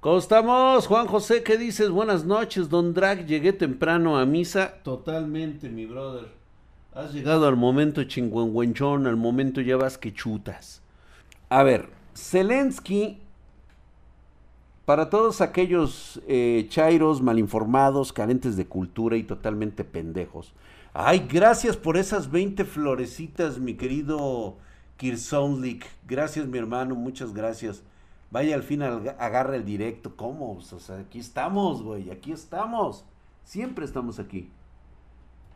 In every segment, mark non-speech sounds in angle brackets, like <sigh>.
¿Cómo estamos? Juan José, ¿qué dices? Buenas noches, don Drag. Llegué temprano a misa. Totalmente, mi brother. Has llegado al momento chingüengüenchón, al momento ya vas que chutas. A ver, Zelensky, para todos aquellos eh, chairos malinformados, carentes de cultura y totalmente pendejos. Ay, gracias por esas 20 florecitas, mi querido Kirsonlik. Gracias, mi hermano, muchas gracias. Vaya al fin, agarra el directo. ¿Cómo? O sea, aquí estamos, güey, aquí estamos. Siempre estamos aquí.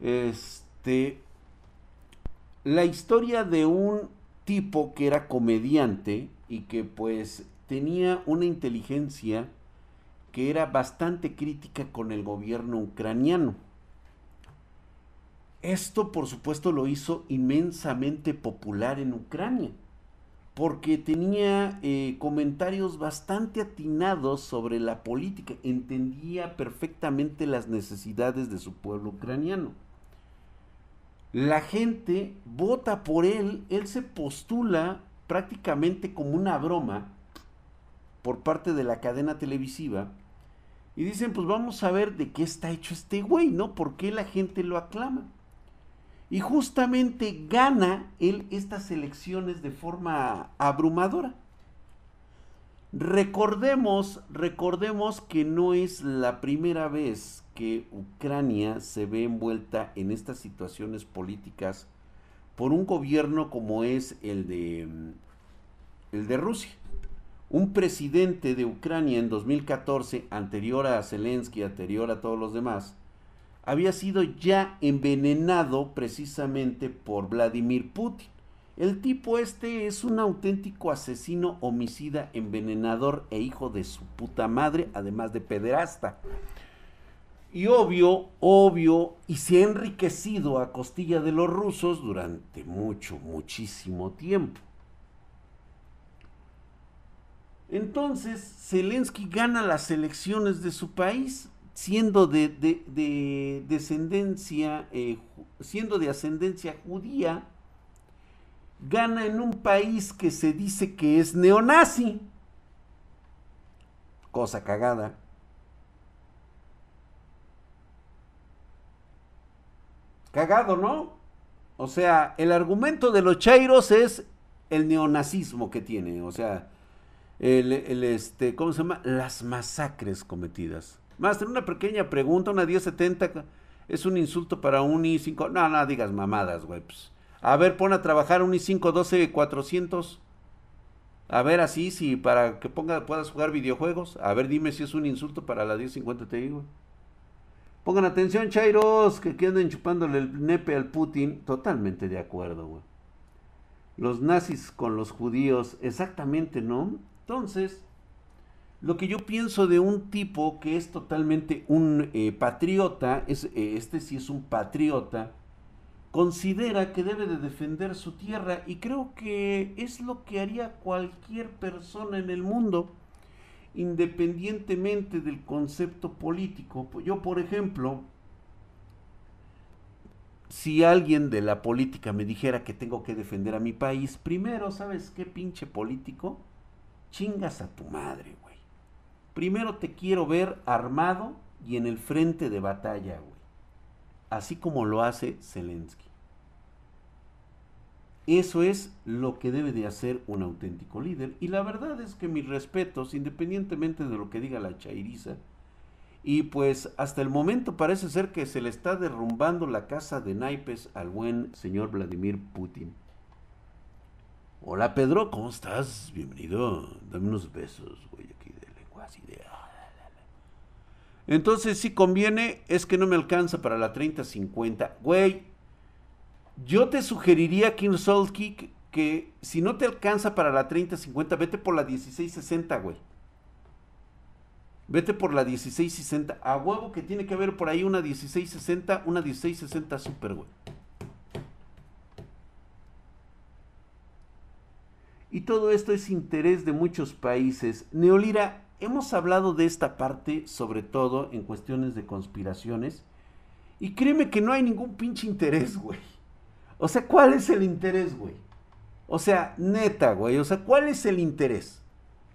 Este. La historia de un tipo que era comediante y que pues tenía una inteligencia que era bastante crítica con el gobierno ucraniano. Esto, por supuesto, lo hizo inmensamente popular en Ucrania, porque tenía eh, comentarios bastante atinados sobre la política, entendía perfectamente las necesidades de su pueblo ucraniano. La gente vota por él, él se postula prácticamente como una broma por parte de la cadena televisiva y dicen, pues vamos a ver de qué está hecho este güey, ¿no? ¿Por qué la gente lo aclama? Y justamente gana él estas elecciones de forma abrumadora. Recordemos, recordemos que no es la primera vez que Ucrania se ve envuelta en estas situaciones políticas por un gobierno como es el de el de Rusia. Un presidente de Ucrania en 2014, anterior a Zelensky, anterior a todos los demás, había sido ya envenenado precisamente por Vladimir Putin. El tipo este es un auténtico asesino, homicida, envenenador e hijo de su puta madre, además de pederasta. Y obvio, obvio, y se ha enriquecido a costilla de los rusos durante mucho, muchísimo tiempo. Entonces, Zelensky gana las elecciones de su país, siendo de, descendencia, eh, siendo de ascendencia judía, gana en un país que se dice que es neonazi. Cosa cagada. Cagado, ¿no? O sea, el argumento de los chairos es el neonazismo que tiene, o sea, el, el este, ¿cómo se llama? Las masacres cometidas. Master, una pequeña pregunta, una 1070 es un insulto para un i5. No, no digas mamadas, güey. Pues. A ver, pon a trabajar un i5 12400. A ver, así, si para que ponga, puedas jugar videojuegos. A ver, dime si es un insulto para la 1050 Ti, güey. Pongan atención, Chairos, que queden chupándole el nepe al Putin. Totalmente de acuerdo, güey. Los nazis con los judíos, exactamente, ¿no? Entonces, lo que yo pienso de un tipo que es totalmente un eh, patriota, es, eh, este sí es un patriota, considera que debe de defender su tierra y creo que es lo que haría cualquier persona en el mundo, independientemente del concepto político. Yo, por ejemplo, si alguien de la política me dijera que tengo que defender a mi país, primero, ¿sabes qué pinche político? Chingas a tu madre. Primero te quiero ver armado y en el frente de batalla, güey. Así como lo hace Zelensky. Eso es lo que debe de hacer un auténtico líder. Y la verdad es que mis respetos, independientemente de lo que diga la chairiza, y pues hasta el momento parece ser que se le está derrumbando la casa de naipes al buen señor Vladimir Putin. Hola Pedro, ¿cómo estás? Bienvenido. Dame unos besos, güey. Entonces, si conviene, es que no me alcanza para la 30-50. Güey, yo te sugeriría, King Soul Kick, que si no te alcanza para la 30-50, vete por la 16-60, güey. Vete por la 16-60. A huevo que tiene que haber por ahí una 16-60, una 16-60 super, güey. Y todo esto es interés de muchos países. Neolira, hemos hablado de esta parte, sobre todo en cuestiones de conspiraciones, y créeme que no hay ningún pinche interés, güey. O sea, ¿cuál es el interés, güey? O sea, neta, güey. O sea, ¿cuál es el interés?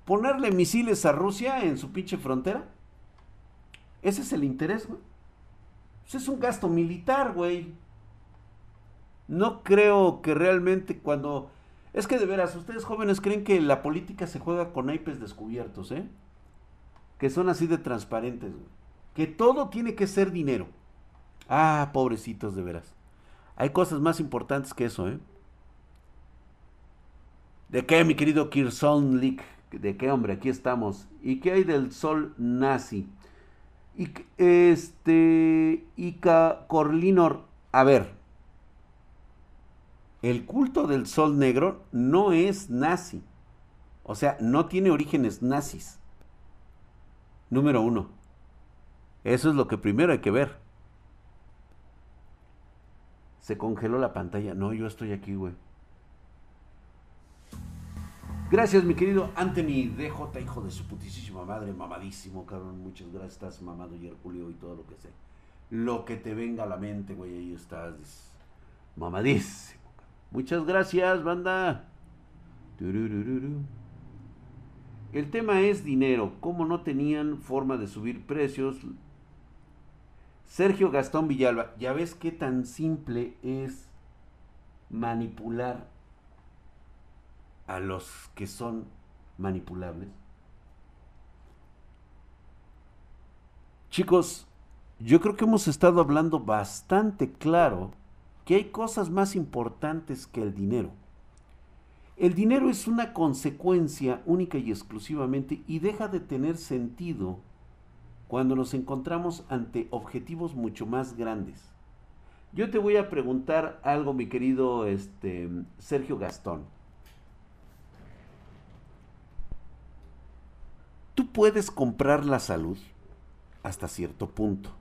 ponerle misiles a Rusia en su pinche frontera. Ese es el interés, güey. Pues es un gasto militar, güey. No creo que realmente cuando... Es que de veras, ustedes jóvenes creen que la política se juega con naipes descubiertos, ¿eh? Que son así de transparentes. Que todo tiene que ser dinero. Ah, pobrecitos de veras. Hay cosas más importantes que eso, ¿eh? ¿De qué, mi querido Kirson? ¿De qué, hombre? Aquí estamos. ¿Y qué hay del sol nazi? Y este. Ica Corlinor. A ver. El culto del sol negro no es nazi. O sea, no tiene orígenes nazis. Número uno. Eso es lo que primero hay que ver. Se congeló la pantalla. No, yo estoy aquí, güey. Gracias, mi querido Anthony DJ, hijo de su putísima madre, mamadísimo, cabrón. Muchas gracias, estás mamado y Julio y todo lo que sé. Lo que te venga a la mente, güey, ahí estás. Mamadísimo. Muchas gracias, banda. El tema es dinero. ¿Cómo no tenían forma de subir precios? Sergio Gastón Villalba, ya ves qué tan simple es manipular a los que son manipulables? Chicos, yo creo que hemos estado hablando bastante claro que hay cosas más importantes que el dinero. El dinero es una consecuencia única y exclusivamente y deja de tener sentido cuando nos encontramos ante objetivos mucho más grandes. Yo te voy a preguntar algo, mi querido este, Sergio Gastón. Tú puedes comprar la salud hasta cierto punto.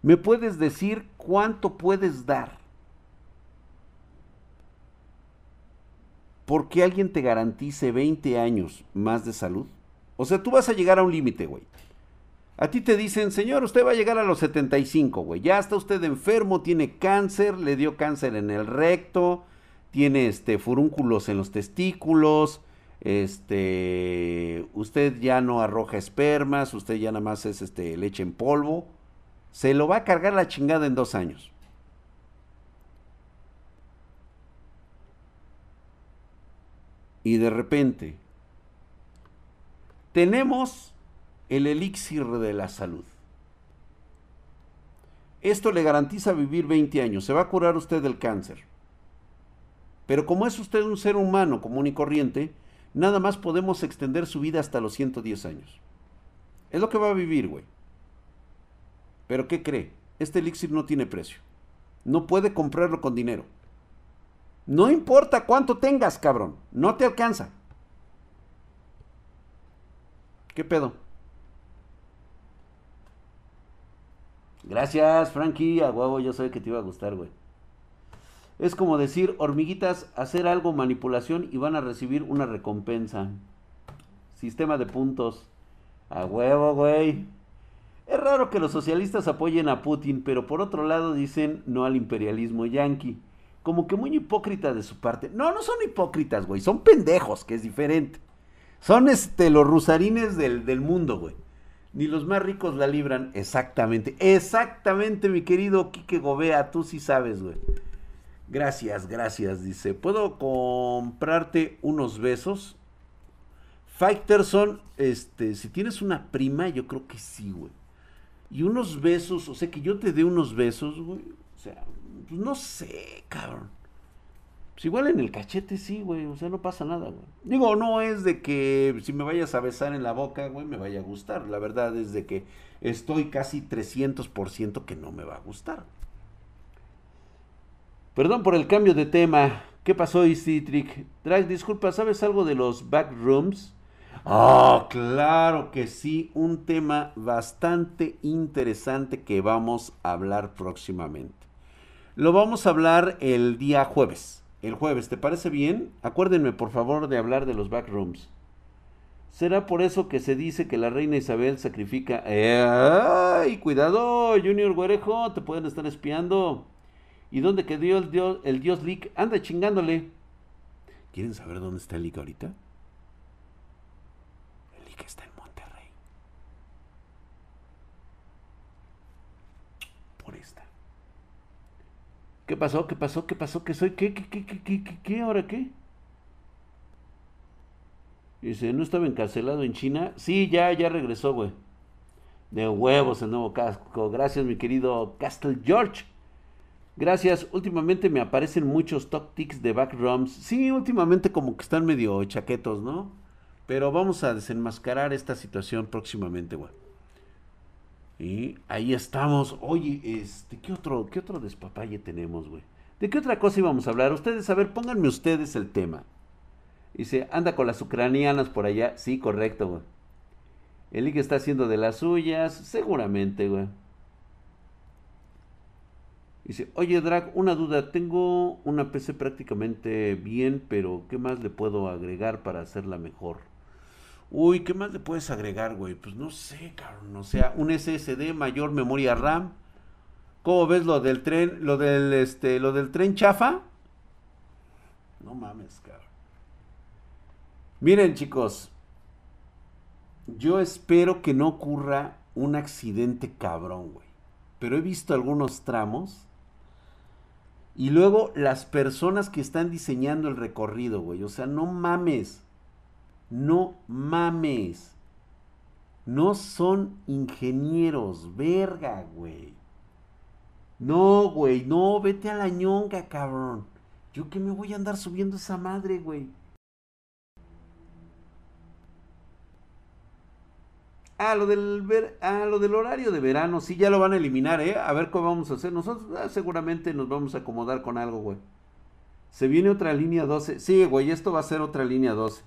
¿Me puedes decir cuánto puedes dar? Porque alguien te garantice 20 años más de salud. O sea, tú vas a llegar a un límite, güey. A ti te dicen, señor, usted va a llegar a los 75, güey. Ya está usted enfermo, tiene cáncer, le dio cáncer en el recto, tiene este furúnculos en los testículos, este, usted ya no arroja espermas, usted ya nada más es este, leche en polvo, se lo va a cargar la chingada en dos años. Y de repente, tenemos el elixir de la salud. Esto le garantiza vivir 20 años, se va a curar usted del cáncer. Pero como es usted un ser humano común y corriente, nada más podemos extender su vida hasta los 110 años. Es lo que va a vivir, güey. Pero ¿qué cree? Este elixir no tiene precio. No puede comprarlo con dinero. No importa cuánto tengas, cabrón. No te alcanza. ¿Qué pedo? Gracias, Frankie. A huevo, yo sé que te iba a gustar, güey. Es como decir, hormiguitas, hacer algo manipulación y van a recibir una recompensa. Sistema de puntos. A huevo, güey. Es raro que los socialistas apoyen a Putin, pero por otro lado dicen no al imperialismo yanqui. Como que muy hipócrita de su parte. No, no son hipócritas, güey. Son pendejos, que es diferente. Son este, los rusarines del, del mundo, güey. Ni los más ricos la libran. Exactamente. Exactamente, mi querido Quique Gobea. Tú sí sabes, güey. Gracias, gracias. Dice, ¿puedo comprarte unos besos? Fighterson, este, si tienes una prima, yo creo que sí, güey. Y unos besos, o sea, que yo te dé unos besos, güey. O sea, pues no sé, cabrón. Pues igual en el cachete sí, güey. O sea, no pasa nada, güey. Digo, no es de que si me vayas a besar en la boca, güey, me vaya a gustar. La verdad es de que estoy casi 300% que no me va a gustar. Perdón por el cambio de tema. ¿Qué pasó, Easy Trick? Drag, disculpa, ¿sabes algo de los backrooms? Oh, claro que sí, un tema bastante interesante que vamos a hablar próximamente. Lo vamos a hablar el día jueves. El jueves, ¿te parece bien? Acuérdenme, por favor, de hablar de los backrooms. ¿Será por eso que se dice que la reina Isabel sacrifica... ¡Ay, cuidado, Junior Güerejo! Te pueden estar espiando. ¿Y dónde quedó el dios, el dios Lick? Anda chingándole. ¿Quieren saber dónde está Lick ahorita? Porque está en Monterrey. Por esta. ¿Qué pasó? ¿Qué pasó? ¿Qué pasó? ¿Qué soy? ¿Qué? ¿Qué? ¿Qué? ¿Qué? ¿Qué? ¿Qué? ¿Qué? ¿Ahora qué? Dice, ¿no estaba encarcelado en China? Sí, ya, ya regresó, güey. De huevos el nuevo casco. Gracias, mi querido Castle George. Gracias. Últimamente me aparecen muchos top tics de backrooms. Sí, últimamente como que están medio chaquetos, ¿no? Pero vamos a desenmascarar esta situación próximamente, güey. Y ahí estamos. Oye, este, ¿qué otro, qué otro despapalle tenemos, güey? ¿De qué otra cosa íbamos a hablar? Ustedes, a ver, pónganme ustedes el tema. Dice, anda con las ucranianas por allá. Sí, correcto, güey. El Liga está haciendo de las suyas. Seguramente, güey. Dice, oye, Drag, una duda. Tengo una PC prácticamente bien, pero ¿qué más le puedo agregar para hacerla mejor? Uy, ¿qué más le puedes agregar, güey? Pues no sé, cabrón. O sea, un SSD, mayor memoria RAM. ¿Cómo ves lo del tren, lo del, este, lo del tren chafa? No mames, cabrón. Miren, chicos. Yo espero que no ocurra un accidente cabrón, güey. Pero he visto algunos tramos. Y luego las personas que están diseñando el recorrido, güey. O sea, no mames. No mames. No son ingenieros, verga, güey. No, güey, no, vete a la ñonga, cabrón. Yo que me voy a andar subiendo esa madre, güey. Ah, lo del, ver, ah, lo del horario de verano, sí, ya lo van a eliminar, ¿eh? A ver cómo vamos a hacer. Nosotros ah, seguramente nos vamos a acomodar con algo, güey. Se viene otra línea 12. Sí, güey, esto va a ser otra línea 12.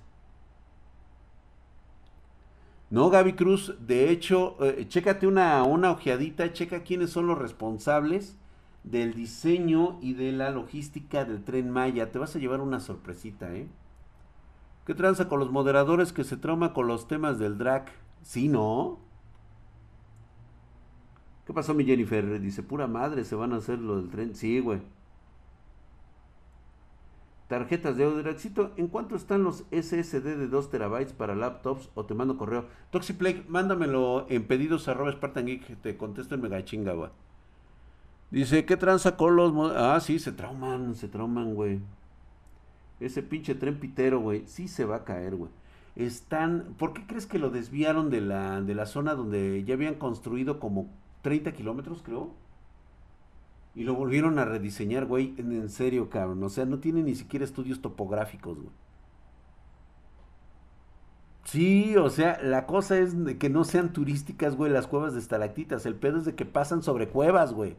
No, Gaby Cruz, de hecho, eh, chécate una, una ojeadita, checa quiénes son los responsables del diseño y de la logística del tren Maya. Te vas a llevar una sorpresita, ¿eh? ¿Qué tranza con los moderadores que se trauma con los temas del drag? Sí, ¿no? ¿Qué pasó, mi Jennifer? Dice, pura madre, se van a hacer lo del tren. Sí, güey tarjetas de audio. ¿en cuánto están los SSD de 2 terabytes para laptops? O te mando correo. Toxiplay, mándamelo en pedidos arroba Spartan Geek. Te contesto en mega chinga, güey. Dice, ¿qué tranza con los... Ah, sí, se trauman, se trauman, güey. Ese pinche tren pitero, güey. Sí se va a caer, güey. Están... ¿Por qué crees que lo desviaron de la, de la zona donde ya habían construido como 30 kilómetros, creo? Y lo volvieron a rediseñar, güey. En, serio, cabrón. O sea, no tiene ni siquiera estudios topográficos, güey. Sí, o sea, la cosa es que no sean turísticas, güey, las cuevas de estalactitas. El pedo es de que pasan sobre cuevas, güey.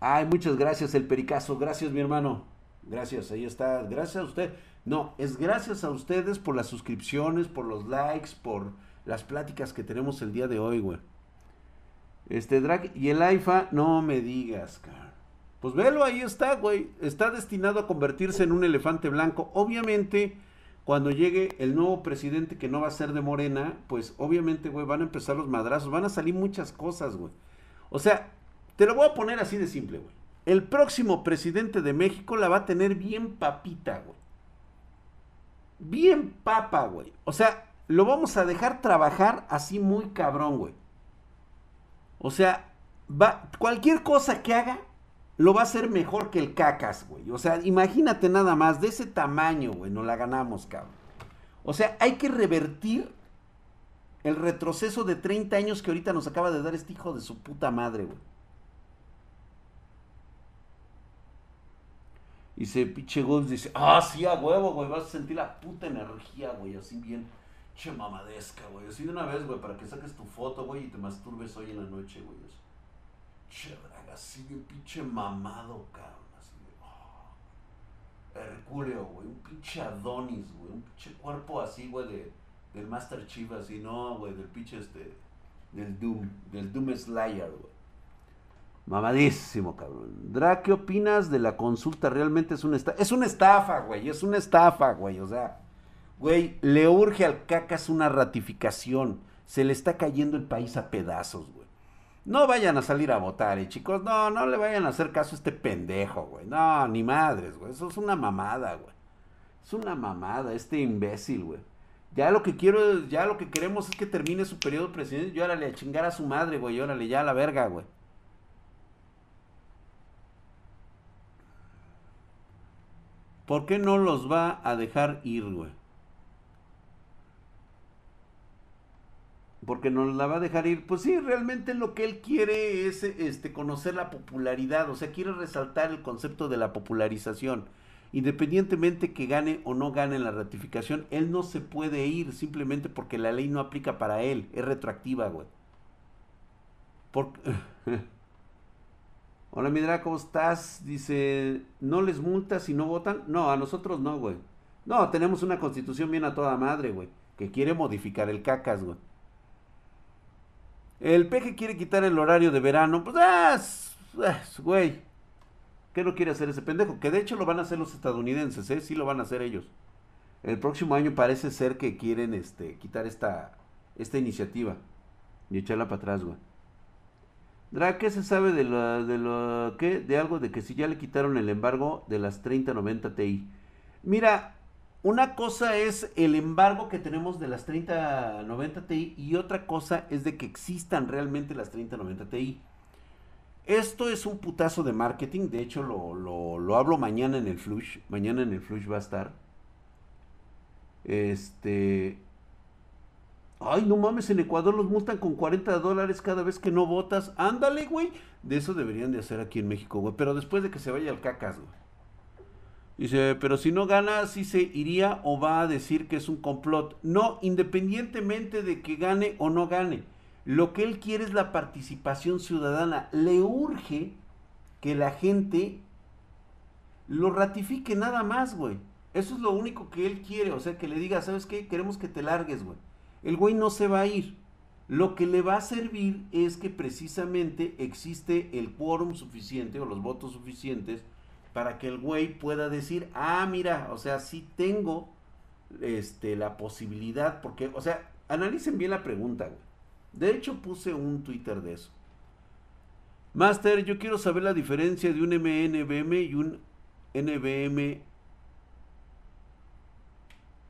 Ay, muchas gracias, el pericazo. Gracias, mi hermano. Gracias, ahí está. Gracias a usted. No, es gracias a ustedes por las suscripciones, por los likes, por las pláticas que tenemos el día de hoy, güey. Este drag y el AIFA, no me digas, cara. Pues velo, ahí está, güey. Está destinado a convertirse en un elefante blanco. Obviamente, cuando llegue el nuevo presidente que no va a ser de Morena, pues obviamente, güey, van a empezar los madrazos. Van a salir muchas cosas, güey. O sea, te lo voy a poner así de simple, güey. El próximo presidente de México la va a tener bien papita, güey. Bien papa, güey. O sea, lo vamos a dejar trabajar así muy cabrón, güey. O sea, va, cualquier cosa que haga, lo va a hacer mejor que el cacas, güey. O sea, imagínate nada más, de ese tamaño, güey, no la ganamos, cabrón. O sea, hay que revertir el retroceso de 30 años que ahorita nos acaba de dar este hijo de su puta madre, güey. Y se pinche Gold dice, ah, sí, a huevo, güey, vas a sentir la puta energía, güey, así bien Che mamadesca, güey. Así de una vez, güey, para que saques tu foto, güey, y te masturbes hoy en la noche, güey. Che, draga, así de pinche mamado, cabrón. Así de. Oh, Herculeo, güey. Un pinche Adonis, güey. Un pinche cuerpo así, güey, de, del Master Chief, así, no, güey, del pinche este. Del Doom, del Doom Slayer, güey. Mamadísimo, cabrón. Dra, ¿qué opinas de la consulta? Realmente es una estafa. Es una estafa, güey. Es una estafa, güey. O sea. Güey, le urge al cacas una ratificación. Se le está cayendo el país a pedazos, güey. No vayan a salir a votar, eh, chicos. No, no le vayan a hacer caso a este pendejo, güey. No, ni madres, güey. Eso es una mamada, güey. Es una mamada este imbécil, güey. Ya lo que quiero, ya lo que queremos es que termine su periodo presidencial. Yo órale a chingar a su madre, güey. Órale ya a la verga, güey. ¿Por qué no los va a dejar ir, güey? Porque no la va a dejar ir. Pues sí, realmente lo que él quiere es este, conocer la popularidad. O sea, quiere resaltar el concepto de la popularización. Independientemente que gane o no gane la ratificación, él no se puede ir simplemente porque la ley no aplica para él. Es retroactiva, güey. <laughs> Hola, Midra, ¿cómo estás? Dice, ¿no les multas si no votan? No, a nosotros no, güey. No, tenemos una constitución bien a toda madre, güey. Que quiere modificar el cacas, güey. El peje quiere quitar el horario de verano. Pues, ah, güey. ¿Qué no quiere hacer ese pendejo? Que de hecho lo van a hacer los estadounidenses, ¿eh? Sí lo van a hacer ellos. El próximo año parece ser que quieren este, quitar esta, esta iniciativa y echarla para atrás, güey. Dra, ¿qué se sabe de lo, de lo que de algo de que si ya le quitaron el embargo de las 3090 Ti? Mira, una cosa es el embargo que tenemos de las 3090 Ti y otra cosa es de que existan realmente las 3090 Ti. Esto es un putazo de marketing, de hecho lo, lo, hablo mañana en el Flush, mañana en el Flush va a estar. Este... Ay, no mames, en Ecuador los multan con 40 dólares cada vez que no votas. Ándale, güey. De eso deberían de hacer aquí en México, güey. Pero después de que se vaya al cacas, güey. Dice, pero si no gana, sí se iría o va a decir que es un complot. No, independientemente de que gane o no gane. Lo que él quiere es la participación ciudadana. Le urge que la gente lo ratifique nada más, güey. Eso es lo único que él quiere. O sea, que le diga, ¿sabes qué? Queremos que te largues, güey. El güey no se va a ir. Lo que le va a servir es que precisamente existe el quórum suficiente o los votos suficientes para que el güey pueda decir, ah, mira, o sea, sí tengo este, la posibilidad, porque, o sea, analicen bien la pregunta, güey. De hecho, puse un Twitter de eso. Master, yo quiero saber la diferencia de un MNBM y un NBM.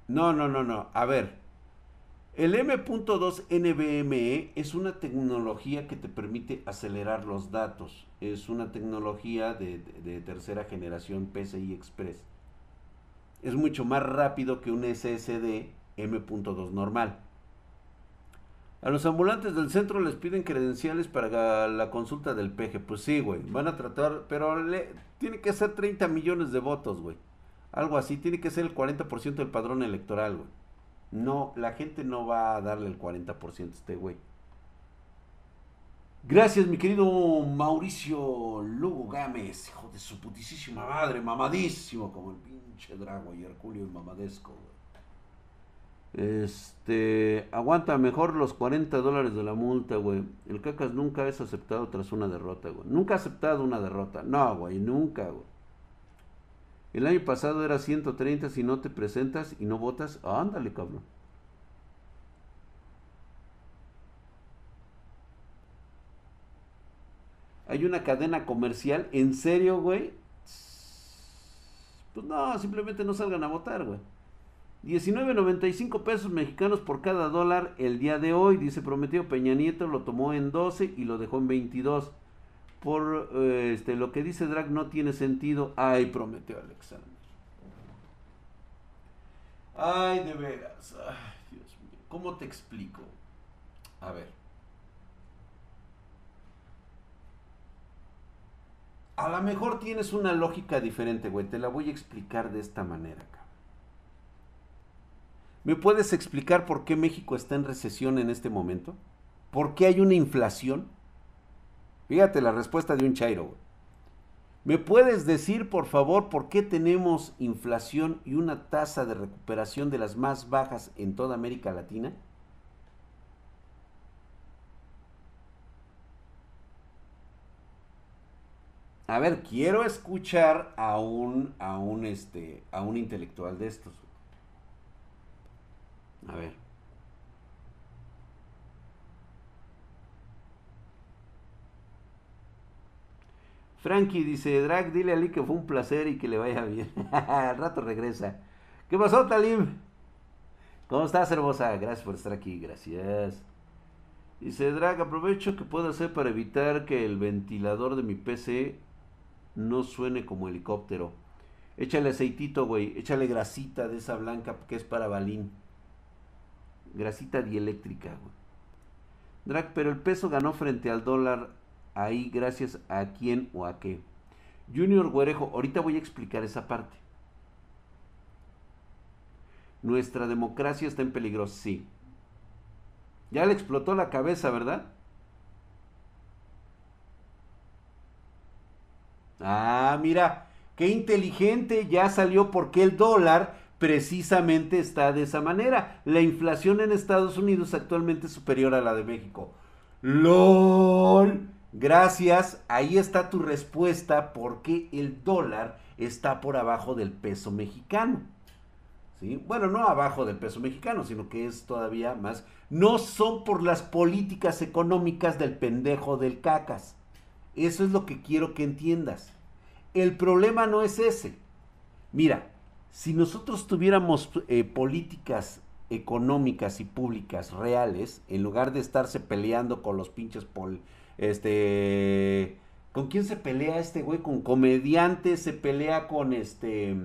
No, no, no, no. A ver, el M.2 NVMe es una tecnología que te permite acelerar los datos. Es una tecnología de, tercera generación PCI Express. Es mucho más rápido que un SSD M.2 normal. A los ambulantes del centro les piden credenciales para la consulta del PG. Pues sí, güey. Van a tratar, pero tiene que ser 30 millones de votos, güey. Algo así. Tiene que ser el 40% del padrón electoral, güey. No, la gente no va a darle el 40% a este güey. Gracias, mi querido Mauricio Lugo Gámez, hijo de su putísima madre, mamadísimo como el pinche Drago y Herculio mamadesco. Este, aguanta mejor los 40 dólares de la multa, güey. El cacas nunca es aceptado tras una derrota, güey. Nunca ha aceptado una derrota. No, güey, nunca, güey. El año pasado era 130 si no te presentas y no votas. Ándale, cabrón. Hay una cadena comercial. ¿En serio, güey? Pues no, simplemente no salgan a votar, güey. 19.95 pesos mexicanos por cada dólar el día de hoy, dice prometido Peña Nieto, lo tomó en 12 y lo dejó en 22 por eh, este, lo que dice Drag no tiene sentido. Ay, prometió Alexander. Ay, de veras. Ay, Dios mío. ¿Cómo te explico? A ver. A lo mejor tienes una lógica diferente, güey. Te la voy a explicar de esta manera, acá. ¿Me puedes explicar por qué México está en recesión en este momento? ¿Por qué hay una inflación? Fíjate la respuesta de un Chairo. ¿Me puedes decir, por favor, por qué tenemos inflación y una tasa de recuperación de las más bajas en toda América Latina? A ver, quiero escuchar a un, a un, este, a un intelectual de estos. A ver. Frankie dice, Drag, dile a Lee que fue un placer y que le vaya bien. <laughs> Al rato regresa. ¿Qué pasó, Talim? ¿Cómo estás, hermosa? Gracias por estar aquí, gracias. Dice Drag, aprovecho que puedo hacer para evitar que el ventilador de mi PC no suene como helicóptero. Échale aceitito, güey. Échale grasita de esa blanca que es para balín. Grasita dieléctrica, güey. Drag, pero el peso ganó frente al dólar ahí gracias a quién o a qué. Junior Güerejo, ahorita voy a explicar esa parte. Nuestra democracia está en peligro, sí. Ya le explotó la cabeza, ¿verdad? Ah, mira, qué inteligente, ya salió porque el dólar precisamente está de esa manera. La inflación en Estados Unidos actualmente es superior a la de México. LOL. Gracias, ahí está tu respuesta porque el dólar está por abajo del peso mexicano. ¿Sí? Bueno, no abajo del peso mexicano, sino que es todavía más. No son por las políticas económicas del pendejo del cacas. Eso es lo que quiero que entiendas. El problema no es ese. Mira, si nosotros tuviéramos eh, políticas económicas y públicas reales, en lugar de estarse peleando con los pinches pol este. ¿Con quién se pelea este güey? Con comediantes, se pelea con este.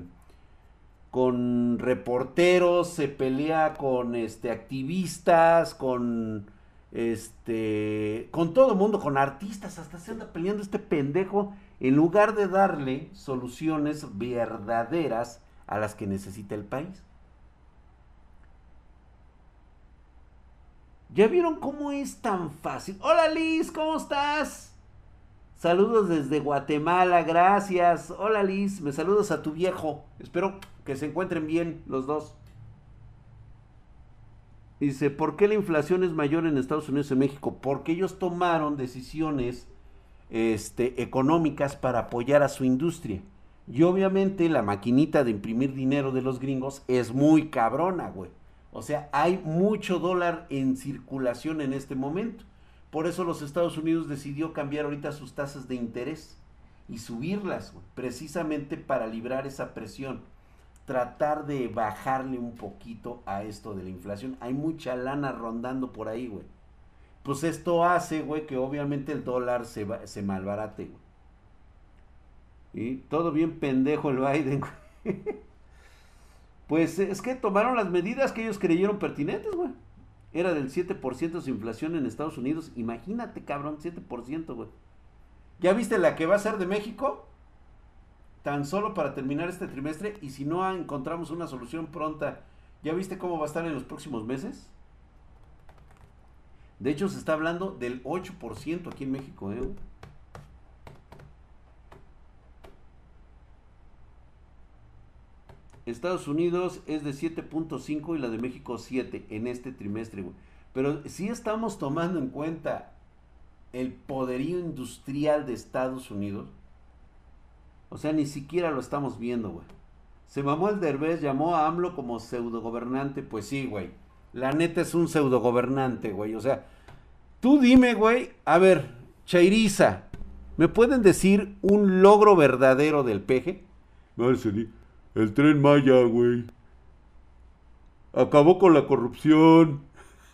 Con reporteros, se pelea con este activistas, con este. con todo el mundo, con artistas, hasta se anda peleando este pendejo. En lugar de darle soluciones verdaderas a las que necesita el país. ¿Ya vieron cómo es tan fácil? Hola Liz, ¿cómo estás? Saludos desde Guatemala, gracias. Hola Liz, me saludas a tu viejo. Espero que se encuentren bien los dos. Dice, ¿por qué la inflación es mayor en Estados Unidos y México? Porque ellos tomaron decisiones este, económicas para apoyar a su industria. Y obviamente la maquinita de imprimir dinero de los gringos es muy cabrona, güey. O sea, hay mucho dólar en circulación en este momento. Por eso los Estados Unidos decidió cambiar ahorita sus tasas de interés y subirlas, precisamente para librar esa presión. Tratar de bajarle un poquito a esto de la inflación. Hay mucha lana rondando por ahí, güey. Pues esto hace, güey, que obviamente el dólar se, se malbarate, güey. Y todo bien pendejo el Biden, güey. <laughs> Pues es que tomaron las medidas que ellos creyeron pertinentes, güey. Era del 7% su inflación en Estados Unidos. Imagínate, cabrón, 7%, güey. ¿Ya viste la que va a ser de México? Tan solo para terminar este trimestre. Y si no encontramos una solución pronta, ¿ya viste cómo va a estar en los próximos meses? De hecho, se está hablando del 8% aquí en México, ¿eh? Estados Unidos es de 7.5 y la de México 7 en este trimestre, güey. Pero si estamos tomando en cuenta el poderío industrial de Estados Unidos. O sea, ni siquiera lo estamos viendo, güey. Se mamó el Derbez, llamó a AMLO como pseudo gobernante. Pues sí, güey. La neta es un pseudo gobernante, güey. O sea, tú dime, güey. A ver, Chairiza, ¿me pueden decir un logro verdadero del peje? No, el tren Maya, güey. Acabó con la corrupción.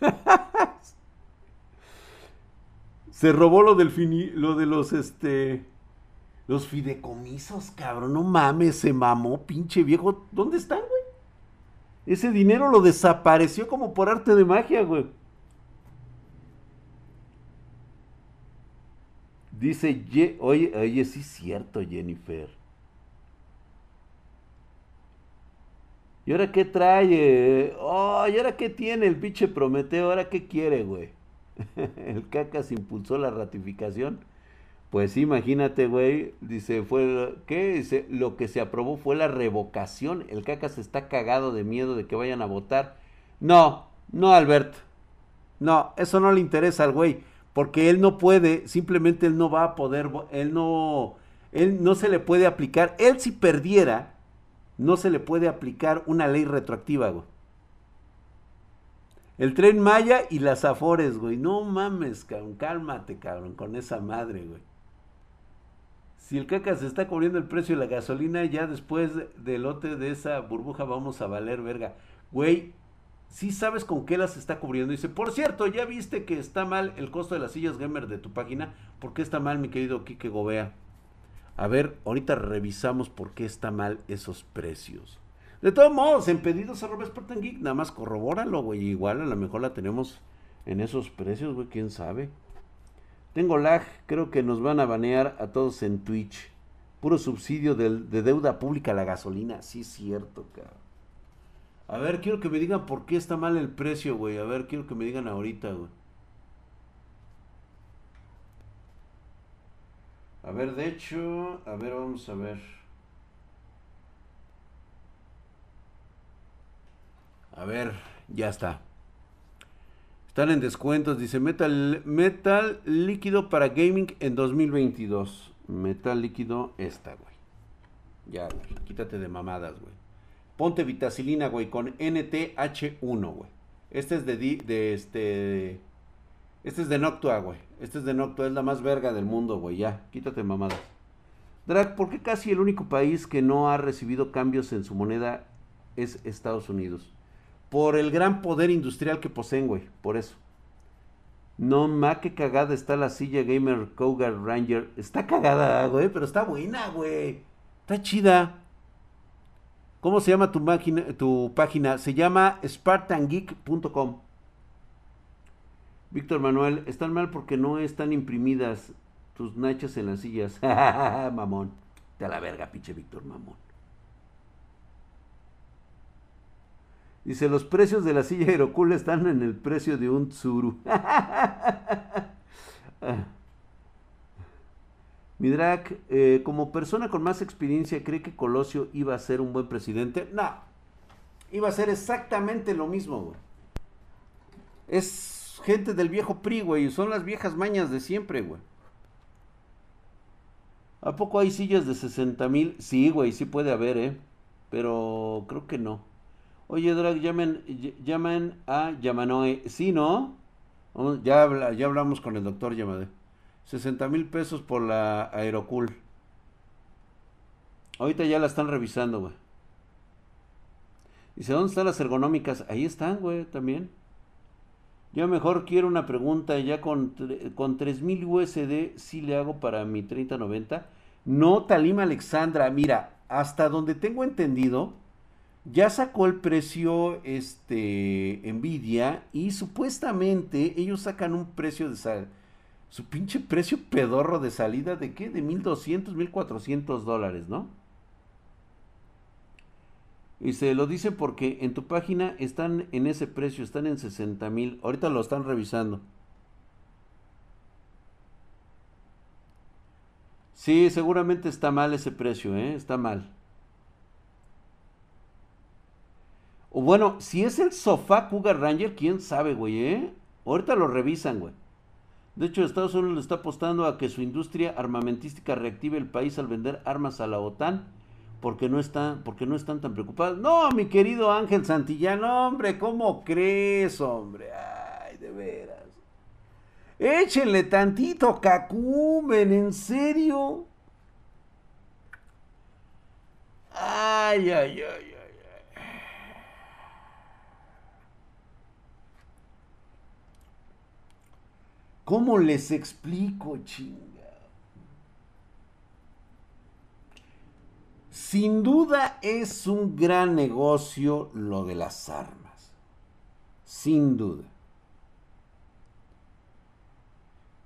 <laughs> Se robó lo del fini, lo de los este los fideicomisos, cabrón, no mames, se mamó, pinche viejo. ¿Dónde están, güey? Ese dinero lo desapareció como por arte de magia, güey. Dice, oye, oye, sí es cierto, Jennifer. ¿Y ahora qué trae? Oh, ¿y ahora qué tiene el pinche Prometeo? ¿Ahora qué quiere, güey? <laughs> el Cacas impulsó la ratificación. Pues imagínate, güey. Dice, fue, ¿qué? Dice, lo que se aprobó fue la revocación. El Cacas está cagado de miedo de que vayan a votar. No, no, Alberto. No, eso no le interesa al güey. Porque él no puede, simplemente él no va a poder, él no, él no se le puede aplicar. Él si perdiera, no se le puede aplicar una ley retroactiva, güey. El tren Maya y las Afores, güey. No mames, cabrón. Cálmate, cabrón, con esa madre, güey. Si el caca se está cubriendo el precio de la gasolina, ya después del lote de esa burbuja vamos a valer verga. Güey, si sabes con qué las está cubriendo. Dice, por cierto, ya viste que está mal el costo de las sillas gamer de tu página. ¿Por qué está mal, mi querido Kike Gobea? A ver, ahorita revisamos por qué está mal esos precios. De todos modos, en pedidos a Spartan Geek, nada más corrobóralo, güey. Igual a lo mejor la tenemos en esos precios, güey, quién sabe. Tengo lag, creo que nos van a banear a todos en Twitch. Puro subsidio de, de deuda pública a la gasolina. Sí, es cierto, cabrón. A ver, quiero que me digan por qué está mal el precio, güey. A ver, quiero que me digan ahorita, güey. A ver, de hecho, a ver, vamos a ver. A ver, ya está. Están en descuentos, dice Metal, metal líquido para gaming en 2022. Metal líquido esta, güey. Ya, güey. Quítate de mamadas, güey. Ponte vitacilina, güey, con NTH1, güey. Este es de, de este... Este es de Noctua, güey. Este es de Noctua, es la más verga del mundo, güey. Ya, quítate mamadas. Drag, ¿por qué casi el único país que no ha recibido cambios en su moneda es Estados Unidos? Por el gran poder industrial que poseen, güey. Por eso. No, ma, qué cagada está la silla Gamer Cougar Ranger. Está cagada, güey, pero está buena, güey. Está chida. ¿Cómo se llama tu, tu página? Se llama spartangeek.com. Víctor Manuel, están mal porque no están imprimidas tus nachas en las sillas. <laughs> mamón. Te a la verga, pinche Víctor Mamón. Dice, los precios de la silla Aerocool están en el precio de un tsuru. <laughs> Midrak, eh, como persona con más experiencia, ¿cree que Colosio iba a ser un buen presidente? No. Iba a ser exactamente lo mismo, güey. Es gente del viejo PRI, güey. Son las viejas mañas de siempre, güey. ¿A poco hay sillas de 60 mil? Sí, güey, sí puede haber, ¿eh? Pero creo que no. Oye, Drag, llamen, llaman a Yamanoe. Sí, ¿no? Ya, ya hablamos con el doctor Yamade. 60 mil pesos por la Aerocool. Ahorita ya la están revisando, güey. Dice, ¿dónde están las ergonómicas? Ahí están, güey, también. Yo mejor quiero una pregunta, ya con, con 3000 USD, si le hago para mi 3090. No, Talima Alexandra, mira, hasta donde tengo entendido, ya sacó el precio este Nvidia y supuestamente ellos sacan un precio de sal su pinche precio pedorro de salida de qué? De 1200, 1400 dólares, ¿no? Y se lo dice porque en tu página están en ese precio, están en 60 mil. Ahorita lo están revisando. Sí, seguramente está mal ese precio, ¿eh? Está mal. O bueno, si es el sofá Cougar Ranger, quién sabe, güey, ¿eh? Ahorita lo revisan, güey. De hecho, Estados Unidos le está apostando a que su industria armamentística reactive el país al vender armas a la OTAN porque no, están, porque no están tan preocupados. No, mi querido Ángel Santillán, hombre, ¿cómo crees, hombre? Ay, de veras. Échenle tantito cacumen, ¿en serio? Ay, ay, ay, ¿Cómo les explico, chinga? Sin duda es un gran negocio lo de las armas. Sin duda.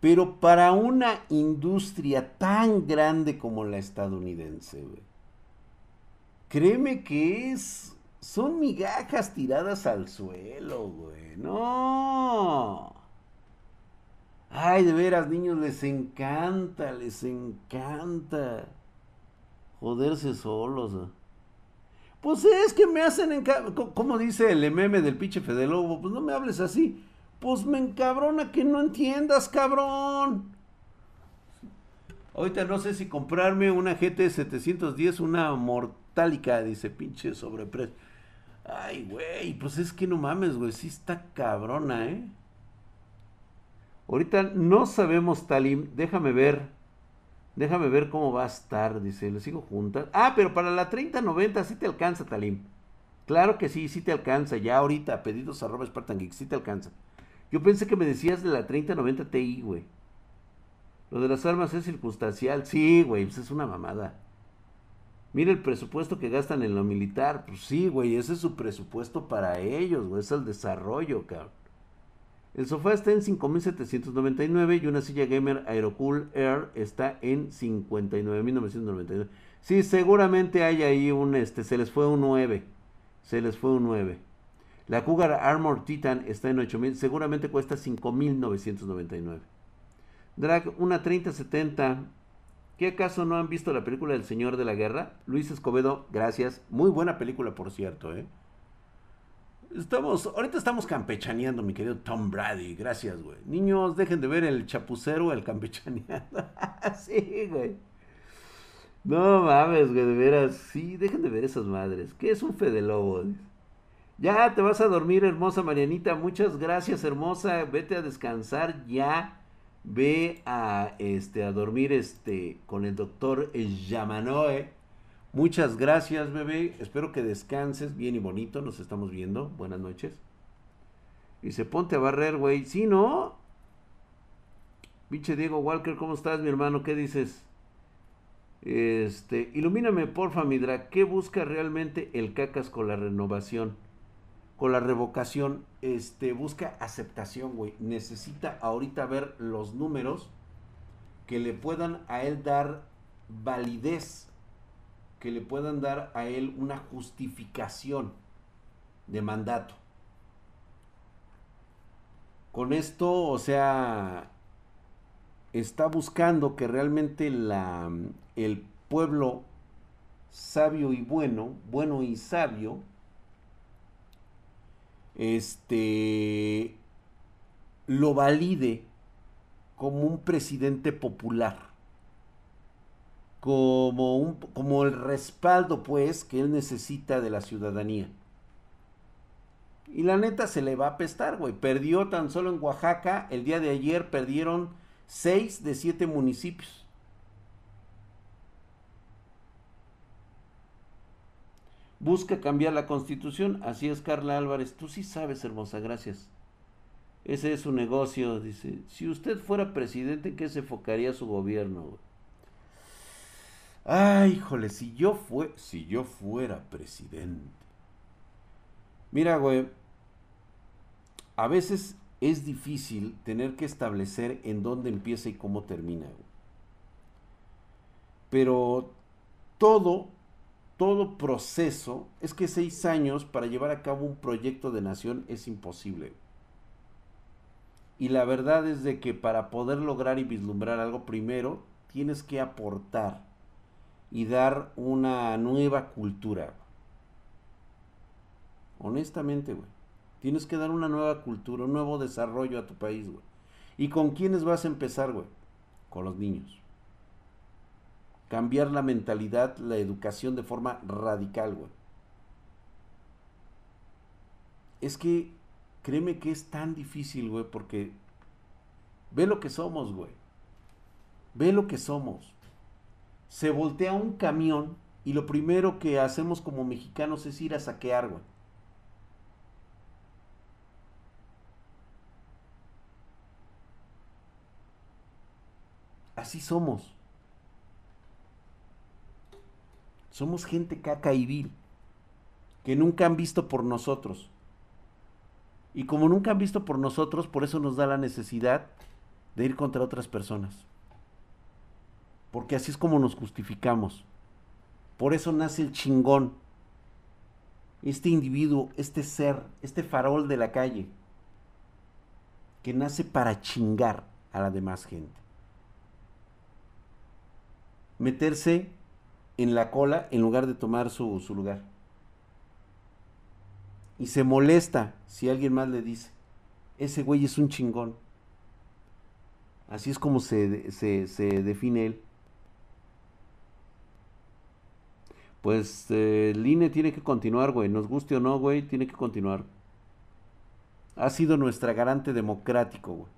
Pero para una industria tan grande como la estadounidense, créeme que es. Son migajas tiradas al suelo, güey. No. Ay, de veras, niños, les encanta, les encanta joderse solos. Pues es que me hacen encabrona. Como dice el meme del pinche Fede Lobo, pues no me hables así. Pues me encabrona que no entiendas, cabrón. Ahorita no sé si comprarme una GT 710, una mortálica, dice pinche sobreprecio. Ay, güey, pues es que no mames, güey, sí está cabrona, ¿eh? Ahorita no sabemos, Talim, déjame ver. Déjame ver cómo va a estar, dice, le sigo juntas. Ah, pero para la 3090 sí te alcanza, Talim. Claro que sí, sí te alcanza. Ya ahorita, pedidos arroba Spartan Geek, sí te alcanza. Yo pensé que me decías de la 3090 Ti, güey. Lo de las armas es circunstancial. Sí, güey, pues es una mamada. Mira el presupuesto que gastan en lo militar. Pues sí, güey, ese es su presupuesto para ellos, güey. Es el desarrollo, cabrón. El sofá está en 5.799 y una silla gamer Aerocool Air está en 59.999. Sí, seguramente hay ahí un, este, se les fue un 9. Se les fue un 9. La Cougar Armor Titan está en 8.000, seguramente cuesta 5.999. Drag, una 3070. ¿Qué acaso no han visto la película El Señor de la Guerra? Luis Escobedo, gracias. Muy buena película, por cierto, ¿eh? Estamos, ahorita estamos campechaneando, mi querido Tom Brady. Gracias, güey. Niños, dejen de ver el chapucero, el campechaneando. <laughs> sí, güey. No mames, güey, de veras. Sí, dejen de ver esas madres. ¿Qué es un Fede Lobo? Ya te vas a dormir, hermosa Marianita. Muchas gracias, hermosa. Vete a descansar ya. Ve a este a dormir este con el doctor Yamanoe. Muchas gracias, bebé. Espero que descanses bien y bonito. Nos estamos viendo. Buenas noches. Y se ponte a barrer, güey. Sí, ¿no? Pinche Diego Walker, ¿cómo estás, mi hermano? ¿Qué dices? Este, ilumíname, porfa, Midra. ¿Qué busca realmente el cacas con la renovación? Con la revocación, este, busca aceptación, güey. Necesita ahorita ver los números que le puedan a él dar validez que le puedan dar a él una justificación de mandato. Con esto, o sea, está buscando que realmente la, el pueblo sabio y bueno, bueno y sabio, este, lo valide como un presidente popular como, un, como el respaldo, pues, que él necesita de la ciudadanía. Y la neta se le va a pestar, güey. Perdió tan solo en Oaxaca, el día de ayer perdieron seis de siete municipios. Busca cambiar la constitución. Así es, Carla Álvarez. Tú sí sabes, hermosa, gracias. Ese es su negocio, dice. Si usted fuera presidente, ¿qué se enfocaría su gobierno? Güey? Ay, híjole, si yo fue, si yo fuera presidente. Mira, güey, a veces es difícil tener que establecer en dónde empieza y cómo termina. Pero todo, todo proceso, es que seis años para llevar a cabo un proyecto de nación es imposible. Y la verdad es de que para poder lograr y vislumbrar algo primero, tienes que aportar y dar una nueva cultura. Honestamente, güey. Tienes que dar una nueva cultura, un nuevo desarrollo a tu país, güey. ¿Y con quiénes vas a empezar, güey? Con los niños. Cambiar la mentalidad, la educación de forma radical, güey. Es que, créeme que es tan difícil, güey, porque ve lo que somos, güey. Ve lo que somos se voltea un camión y lo primero que hacemos como mexicanos es ir a saquear, güey. Así somos. Somos gente caca y vil, que nunca han visto por nosotros. Y como nunca han visto por nosotros, por eso nos da la necesidad de ir contra otras personas. Porque así es como nos justificamos. Por eso nace el chingón. Este individuo, este ser, este farol de la calle. Que nace para chingar a la demás gente. Meterse en la cola en lugar de tomar su, lugar. Y se molesta si alguien más le dice, ese güey es un chingón. Así es como se, se define él. Pues eh, el INE tiene que continuar, güey. Nos guste o no, güey, tiene que continuar. Ha sido nuestra garante democrático, güey.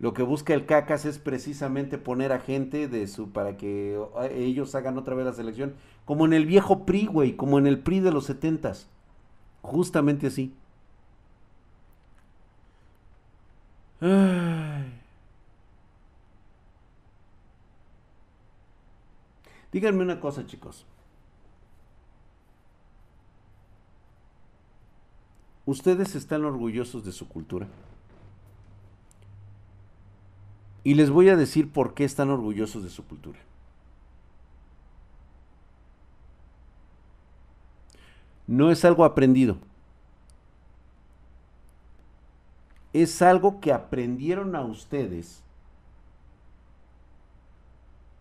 Lo que busca el CACAS es precisamente poner a gente de su para que ellos hagan otra vez la selección, como en el viejo PRI, güey, como en el PRI de los setentas. Justamente así. Díganme una cosa, chicos. ¿Ustedes están orgullosos de su cultura? Y les voy a decir por qué están orgullosos de su cultura. No es algo aprendido. Es algo que aprendieron a ustedes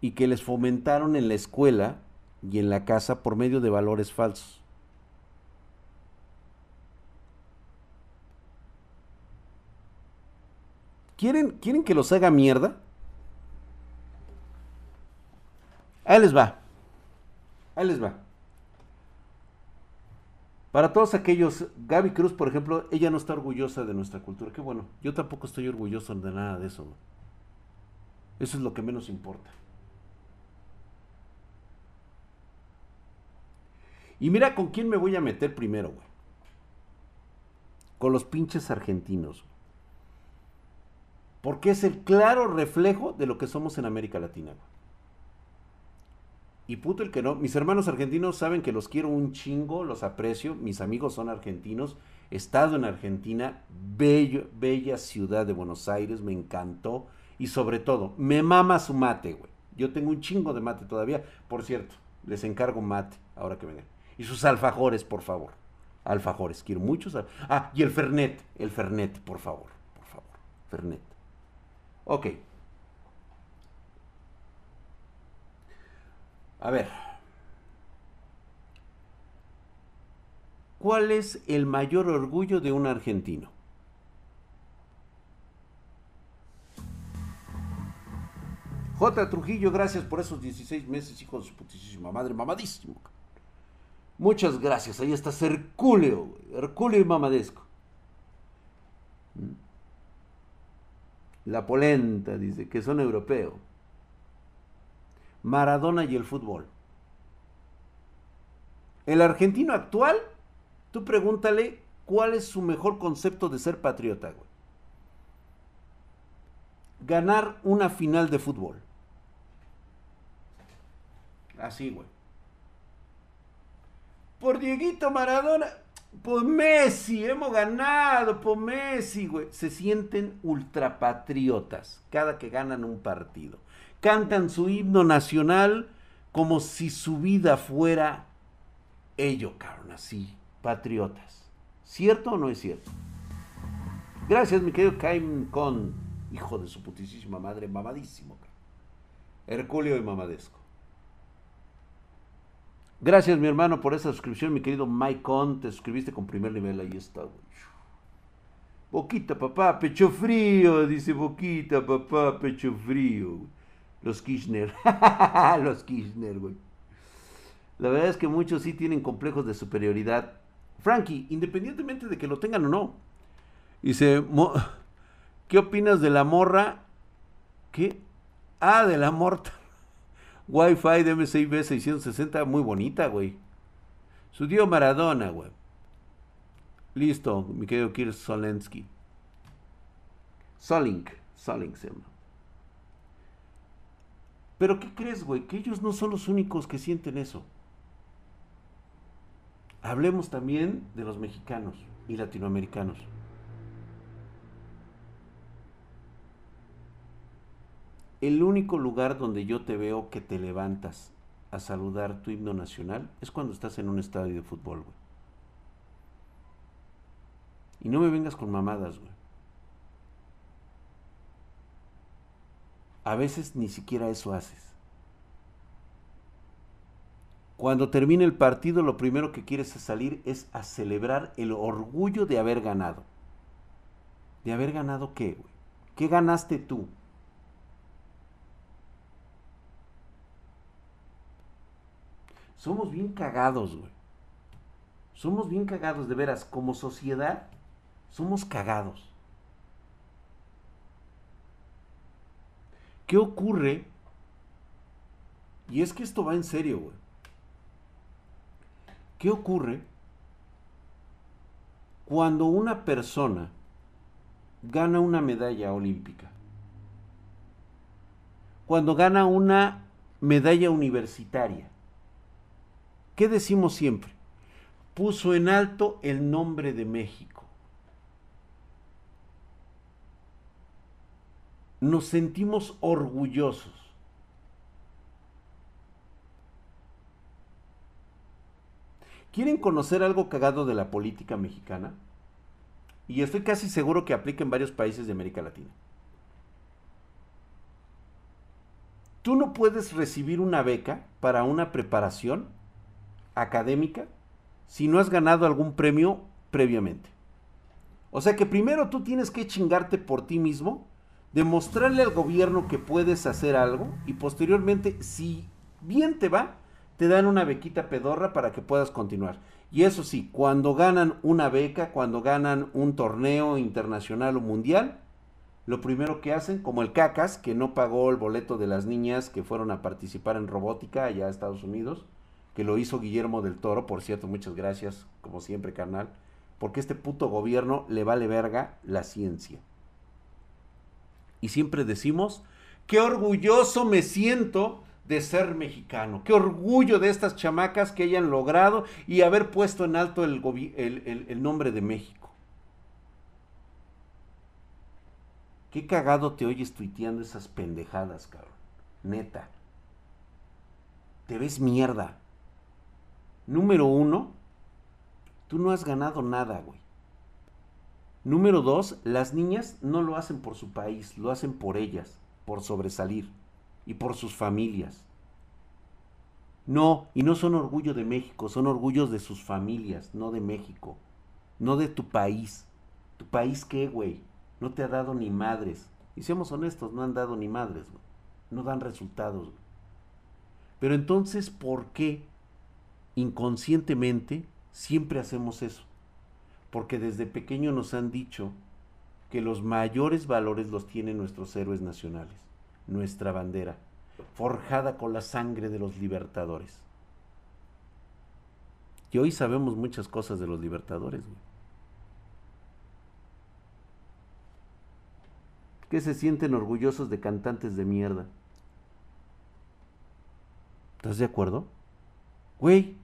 y que les fomentaron en la escuela y en la casa por medio de valores falsos. ¿Quieren, ¿Quieren que los haga mierda? Ahí les va. Ahí les va. Para todos aquellos, Gaby Cruz, por ejemplo, ella no está orgullosa de nuestra cultura. Qué bueno, yo tampoco estoy orgulloso de nada de eso. Eso es lo que menos importa. Y mira con quién me voy a meter primero, güey. Con los pinches argentinos porque es el claro reflejo de lo que somos en América Latina. Y puto el que no, mis hermanos argentinos saben que los quiero un chingo, los aprecio, mis amigos son argentinos, he estado en Argentina, bello, bella ciudad de Buenos Aires, me encantó y sobre todo, me mama su mate, güey. Yo tengo un chingo de mate todavía, por cierto, les encargo mate ahora que vengan. Y sus alfajores, por favor. Alfajores, quiero muchos. Ah, y el Fernet, el Fernet, por favor, por favor, Fernet. Ok. A ver. ¿Cuál es el mayor orgullo de un argentino? J. Trujillo, gracias por esos 16 meses, hijo de su putísima madre, mamadísimo. Muchas gracias. Ahí está Herculeo, Herculeo y mamadesco. ¿Mm? La polenta, dice, que son europeos. Maradona y el fútbol. El argentino actual, tú pregúntale cuál es su mejor concepto de ser patriota, güey. Ganar una final de fútbol. Así, güey. Por Dieguito Maradona. Pues Messi, hemos ganado, por Messi, güey. Se sienten ultrapatriotas cada que ganan un partido. Cantan su himno nacional como si su vida fuera ello, cabrón, así, patriotas. ¿Cierto o no es cierto? Gracias, mi querido Caim Con, hijo de su putísima madre, mamadísimo. Herculeo y mamadesco. Gracias, mi hermano, por esa suscripción, mi querido Mike On. Te suscribiste con primer nivel, ahí está, güey. Boquita, papá, pecho frío, dice Boquita, papá, pecho frío. Los Kirchner, <laughs> los Kirchner, güey. La verdad es que muchos sí tienen complejos de superioridad. Frankie, independientemente de que lo tengan o no. Dice, ¿qué opinas de la morra? ¿Qué? Ah, de la morta. Wi-Fi de MCIB 660, muy bonita, güey. Su tío Maradona, güey. Listo, mi querido Kirk Solensky. Solink, Solink se llama. Pero ¿qué crees, güey? Que ellos no son los únicos que sienten eso. Hablemos también de los mexicanos y latinoamericanos. El único lugar donde yo te veo que te levantas a saludar tu himno nacional es cuando estás en un estadio de fútbol, güey. Y no me vengas con mamadas, güey. A veces ni siquiera eso haces. Cuando termine el partido, lo primero que quieres salir es a celebrar el orgullo de haber ganado. ¿De haber ganado qué, güey? ¿Qué ganaste tú? Somos bien cagados, güey. Somos bien cagados, de veras. Como sociedad, somos cagados. ¿Qué ocurre? Y es que esto va en serio, güey. ¿Qué ocurre cuando una persona gana una medalla olímpica? Cuando gana una medalla universitaria. ¿Qué decimos siempre? Puso en alto el nombre de México. Nos sentimos orgullosos. ¿Quieren conocer algo cagado de la política mexicana? Y estoy casi seguro que aplica en varios países de América Latina. Tú no puedes recibir una beca para una preparación académica si no has ganado algún premio previamente. O sea que primero tú tienes que chingarte por ti mismo, demostrarle al gobierno que puedes hacer algo y posteriormente, si bien te va, te dan una bequita pedorra para que puedas continuar. Y eso sí, cuando ganan una beca, cuando ganan un torneo internacional o mundial, lo primero que hacen, como el CACAS, que no pagó el boleto de las niñas que fueron a participar en robótica allá a Estados Unidos, que lo hizo Guillermo del Toro, por cierto, muchas gracias, como siempre, carnal, porque este puto gobierno le vale verga la ciencia. Y siempre decimos, qué orgulloso me siento de ser mexicano, qué orgullo de estas chamacas que hayan logrado y haber puesto en alto el, el, nombre de México. Qué cagado te oyes tuiteando esas pendejadas, cabrón. Neta. Te ves mierda. Número uno, tú no has ganado nada, güey. Número dos, las niñas no lo hacen por su país, lo hacen por ellas, por sobresalir y por sus familias. No, y no son orgullo de México, son orgullos de sus familias, no de México, no de tu país. ¿Tu país qué, güey? No te ha dado ni madres. Y seamos honestos, no han dado ni madres, No dan resultados, Pero entonces, ¿por qué inconscientemente siempre hacemos eso? Porque desde pequeño nos han dicho que los mayores valores los tienen nuestros héroes nacionales, nuestra bandera, forjada con la sangre de los libertadores. Y hoy sabemos muchas cosas de los libertadores, güey. que se sienten orgullosos de cantantes de mierda. ¿Estás de acuerdo? Güey,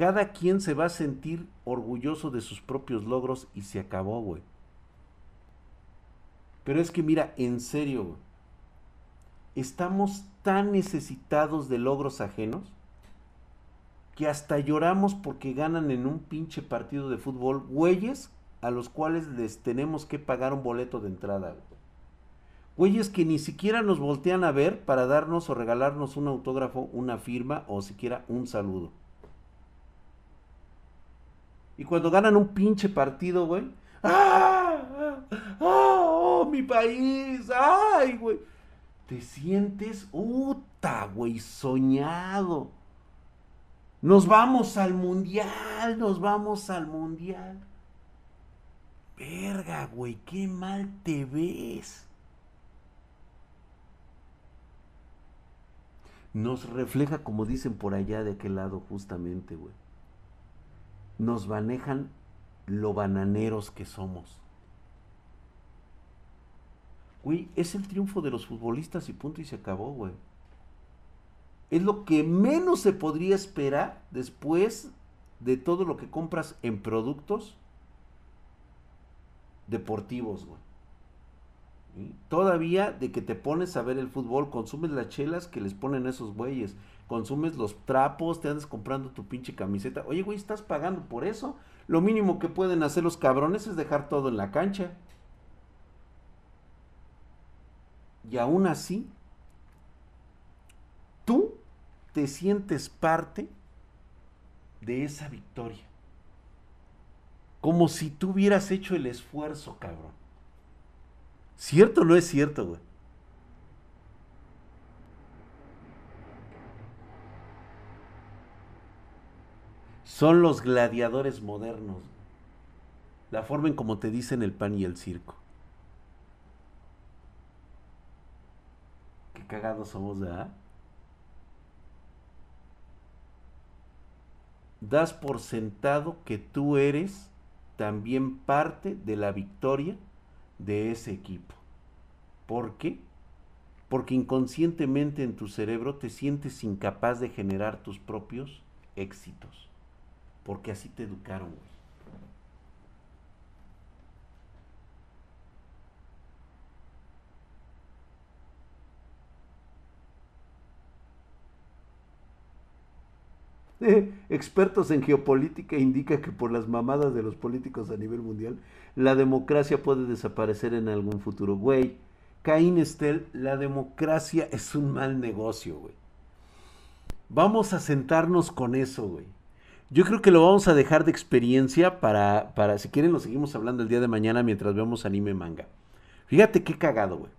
cada quien se va a sentir orgulloso de sus propios logros y se acabó, güey. Pero es que mira, en serio, güey, estamos tan necesitados de logros ajenos que hasta lloramos porque ganan en un pinche partido de fútbol güeyes a los cuales les tenemos que pagar un boleto de entrada. Güeyes que ni siquiera nos voltean a ver para darnos o regalarnos un autógrafo, una firma o siquiera un saludo. Y cuando ganan un pinche partido, güey. ¡Ah! ¡Oh, mi país! ¡Ay, güey! Te sientes, ¡uta, güey! Soñado. Nos vamos al mundial, nos vamos al mundial. Verga, güey, qué mal te ves. Nos refleja, como dicen por allá de aquel lado, justamente, güey. Nos manejan lo bananeros que somos. Güey, es el triunfo de los futbolistas y punto y se acabó, güey. Es lo que menos se podría esperar después de todo lo que compras en productos deportivos, güey. Todavía de que te pones a ver el fútbol, consumes las chelas que les ponen esos güeyes, consumes los trapos, te andas comprando tu pinche camiseta. Oye, güey, estás pagando por eso. Lo mínimo que pueden hacer los cabrones es dejar todo en la cancha. Y aún así, tú te sientes parte de esa victoria. Como si tú hubieras hecho el esfuerzo, cabrón. ¿Cierto o no es cierto, güey? Son los gladiadores modernos. La forma en como te dicen el pan y el circo. cagados somos, ¿verdad? Das por sentado que tú eres también parte de la victoria de ese equipo. ¿Por qué? Porque inconscientemente en tu cerebro te sientes incapaz de generar tus propios éxitos. Porque así te educaron, güey. <laughs> Expertos en geopolítica indican que por las mamadas de los políticos a nivel mundial, la democracia puede desaparecer en algún futuro. Güey, Caín Estel, la democracia es un mal negocio, güey. Vamos a sentarnos con eso, güey. Yo creo que lo vamos a dejar de experiencia para, para, si quieren, lo seguimos hablando el día de mañana mientras vemos anime manga. Fíjate qué cagado, güey.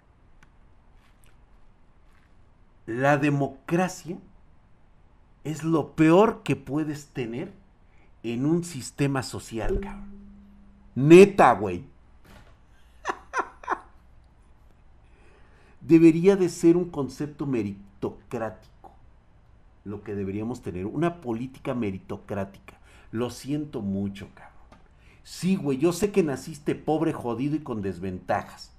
La democracia es lo peor que puedes tener en un sistema social, cabrón. Neta, güey. <laughs> Debería de ser un concepto meritocrático. Lo que deberíamos tener, una política meritocrática. Lo siento mucho, cabrón. Sí, güey, yo sé que naciste pobre, jodido y con desventajas.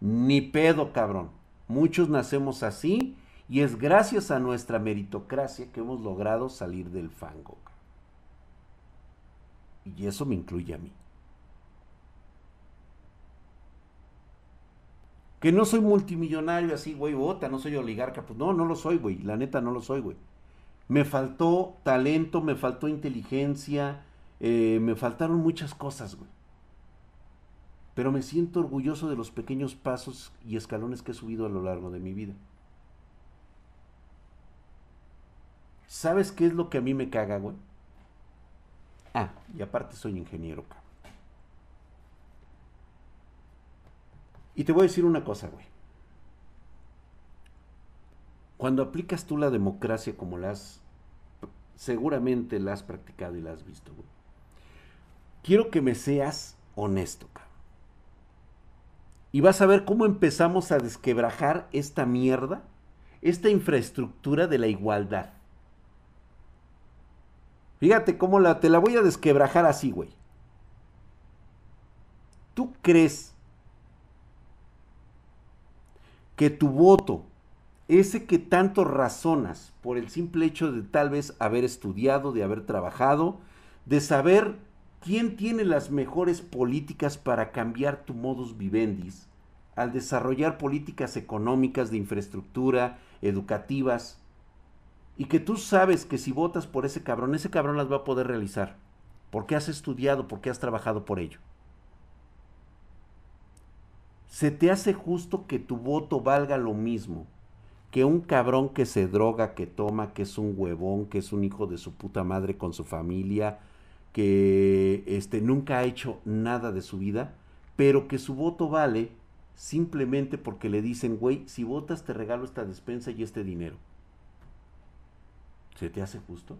Ni pedo, cabrón. Muchos nacemos así y es gracias a nuestra meritocracia que hemos logrado salir del fango. Y eso me incluye a mí. Que no soy multimillonario así, güey, bota, no soy oligarca. Pues no, no lo soy, güey. La neta no lo soy, güey. Me faltó talento, me faltó inteligencia, eh, me faltaron muchas cosas, güey. Pero me siento orgulloso de los pequeños pasos y escalones que he subido a lo largo de mi vida. ¿Sabes qué es lo que a mí me caga, güey? Ah, y aparte soy ingeniero, cabrón. Y te voy a decir una cosa, güey. Cuando aplicas tú la democracia como la has, seguramente la has practicado y la has visto, güey. Quiero que me seas honesto, cabrón. Y vas a ver cómo empezamos a desquebrajar esta mierda, esta infraestructura de la igualdad. Fíjate cómo la, te la voy a desquebrajar así, güey. ¿Tú crees que tu voto, ese que tanto razonas por el simple hecho de tal vez haber estudiado, de haber trabajado, de saber quién tiene las mejores políticas para cambiar tu modus vivendis, al desarrollar políticas económicas de infraestructura, educativas, y que tú sabes que si votas por ese cabrón, ese cabrón las va a poder realizar. Porque has estudiado, porque has trabajado por ello. ¿Se te hace justo que tu voto valga lo mismo que un cabrón que se droga, que toma, que es un huevón, que es un hijo de su puta madre con su familia, que este, nunca ha hecho nada de su vida, pero que su voto vale simplemente porque le dicen, güey, si votas te regalo esta despensa y este dinero? ¿Se te hace justo?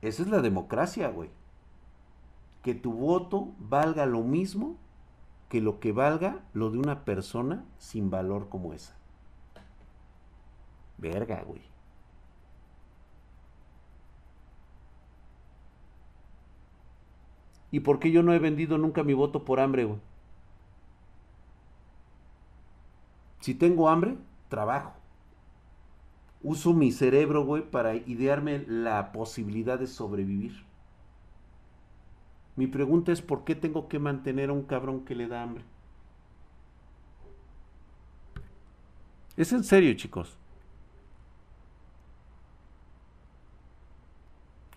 Esa es la democracia, güey. Que tu voto valga lo mismo que lo que valga lo de una persona sin valor como esa. Verga, güey. ¿Y por qué yo no he vendido nunca mi voto por hambre, güey? Si tengo hambre, trabajo uso mi cerebro, güey, para idearme la posibilidad de sobrevivir. Mi pregunta es, ¿por qué tengo que mantener a un cabrón que le da hambre? Es en serio, chicos.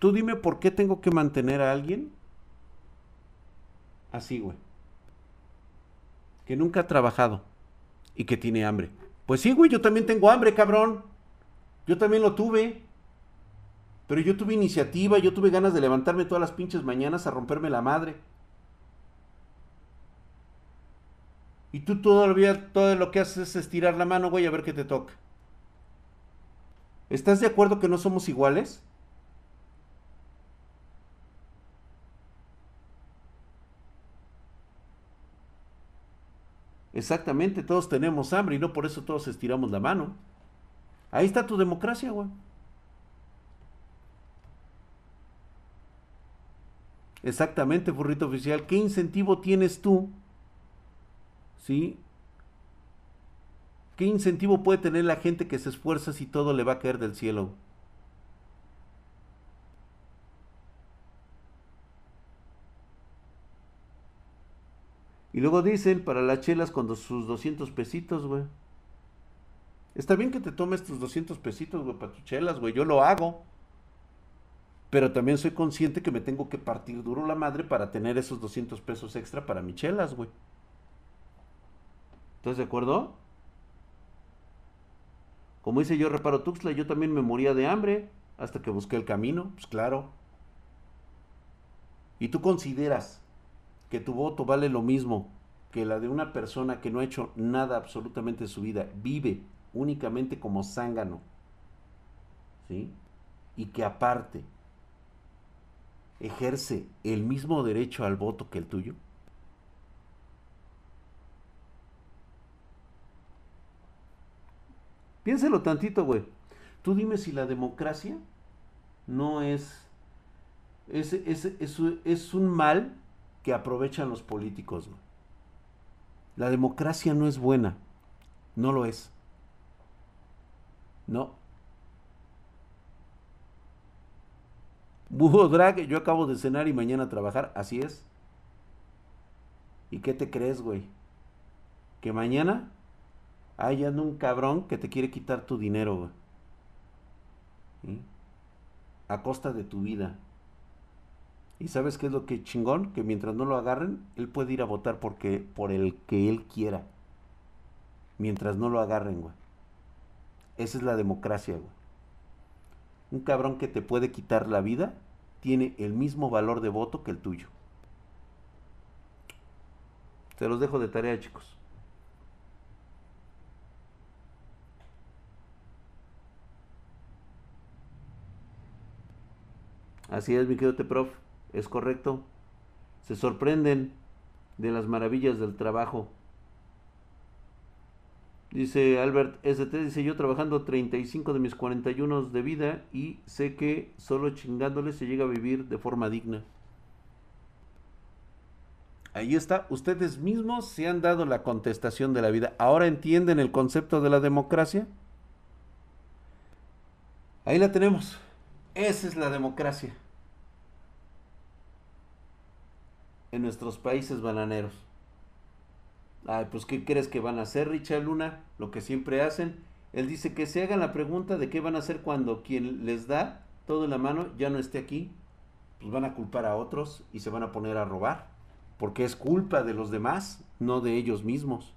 Tú dime por qué tengo que mantener a alguien así, güey. Que nunca ha trabajado y que tiene hambre. Pues sí, güey, yo también tengo hambre, cabrón. Yo también lo tuve. Pero yo tuve iniciativa, yo tuve ganas de levantarme todas las pinches mañanas a romperme la madre. Y tú todavía todo lo que haces es estirar la mano, güey, a ver qué te toca. ¿Estás de acuerdo que no somos iguales? Exactamente, todos tenemos hambre y no por eso todos estiramos la mano. Ahí está tu democracia, güey. Exactamente, burrito oficial. ¿Qué incentivo tienes tú? ¿Sí? ¿Qué incentivo puede tener la gente que se esfuerza si todo le va a caer del cielo? Y luego dicen para las chelas cuando sus 200 pesitos, güey. Está bien que te tomes tus 200 pesitos, güey, para tus chelas, güey. Yo lo hago. Pero también soy consciente que me tengo que partir duro la madre para tener esos 200 pesos extra para mis chelas, güey. ¿Estás de acuerdo? Como dice yo, reparo Tuxtla, yo también me moría de hambre hasta que busqué el camino, pues claro. ¿Y tú consideras que tu voto vale lo mismo que la de una persona que no ha hecho nada absolutamente en su vida, vive únicamente como zángano, ¿sí? Y que aparte ejerce el mismo derecho al voto que el tuyo? Piénselo tantito, güey. Tú dime si la democracia no es es, es, es un mal que aprovechan los políticos. La democracia no es buena, no lo es. No. Búho Drag, yo acabo de cenar y mañana trabajar, así es. ¿Y qué te crees, güey? Que mañana hay un cabrón que te quiere quitar tu dinero, güey. A costa de tu vida. ¿Y sabes qué es lo que chingón? Que mientras no lo agarren, él puede ir a votar porque, por el que él quiera. Mientras no lo agarren, güey. Esa es la democracia, güey. Un cabrón que te puede quitar la vida tiene el mismo valor de voto que el tuyo. Se los dejo de tarea, chicos. Así es, mi querido prof es correcto. Se sorprenden de las maravillas del trabajo. Dice Albert ST, dice yo trabajando 35 de mis 41 de vida y sé que solo chingándole se llega a vivir de forma digna. Ahí está, ustedes mismos se han dado la contestación de la vida. ¿Ahora entienden el concepto de la democracia? Ahí la tenemos. Esa es la democracia. En nuestros países bananeros. Ay, pues ¿qué crees que van a hacer, Richard Luna? Lo que siempre hacen. Él dice que se hagan la pregunta de qué van a hacer cuando quien les da todo en la mano ya no esté aquí. Pues van a culpar a otros y se van a poner a robar. Porque es culpa de los demás, no de ellos mismos.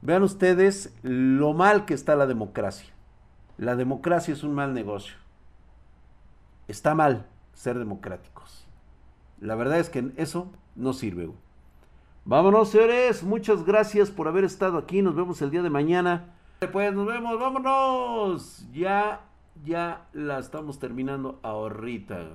Vean ustedes lo mal que está la democracia. La democracia es un mal negocio. Está mal ser democráticos. La verdad es que eso no sirve. Vámonos, señores. Muchas gracias por haber estado aquí. Nos vemos el día de mañana. Pues nos vemos. Vámonos. Ya, ya la estamos terminando ahorita.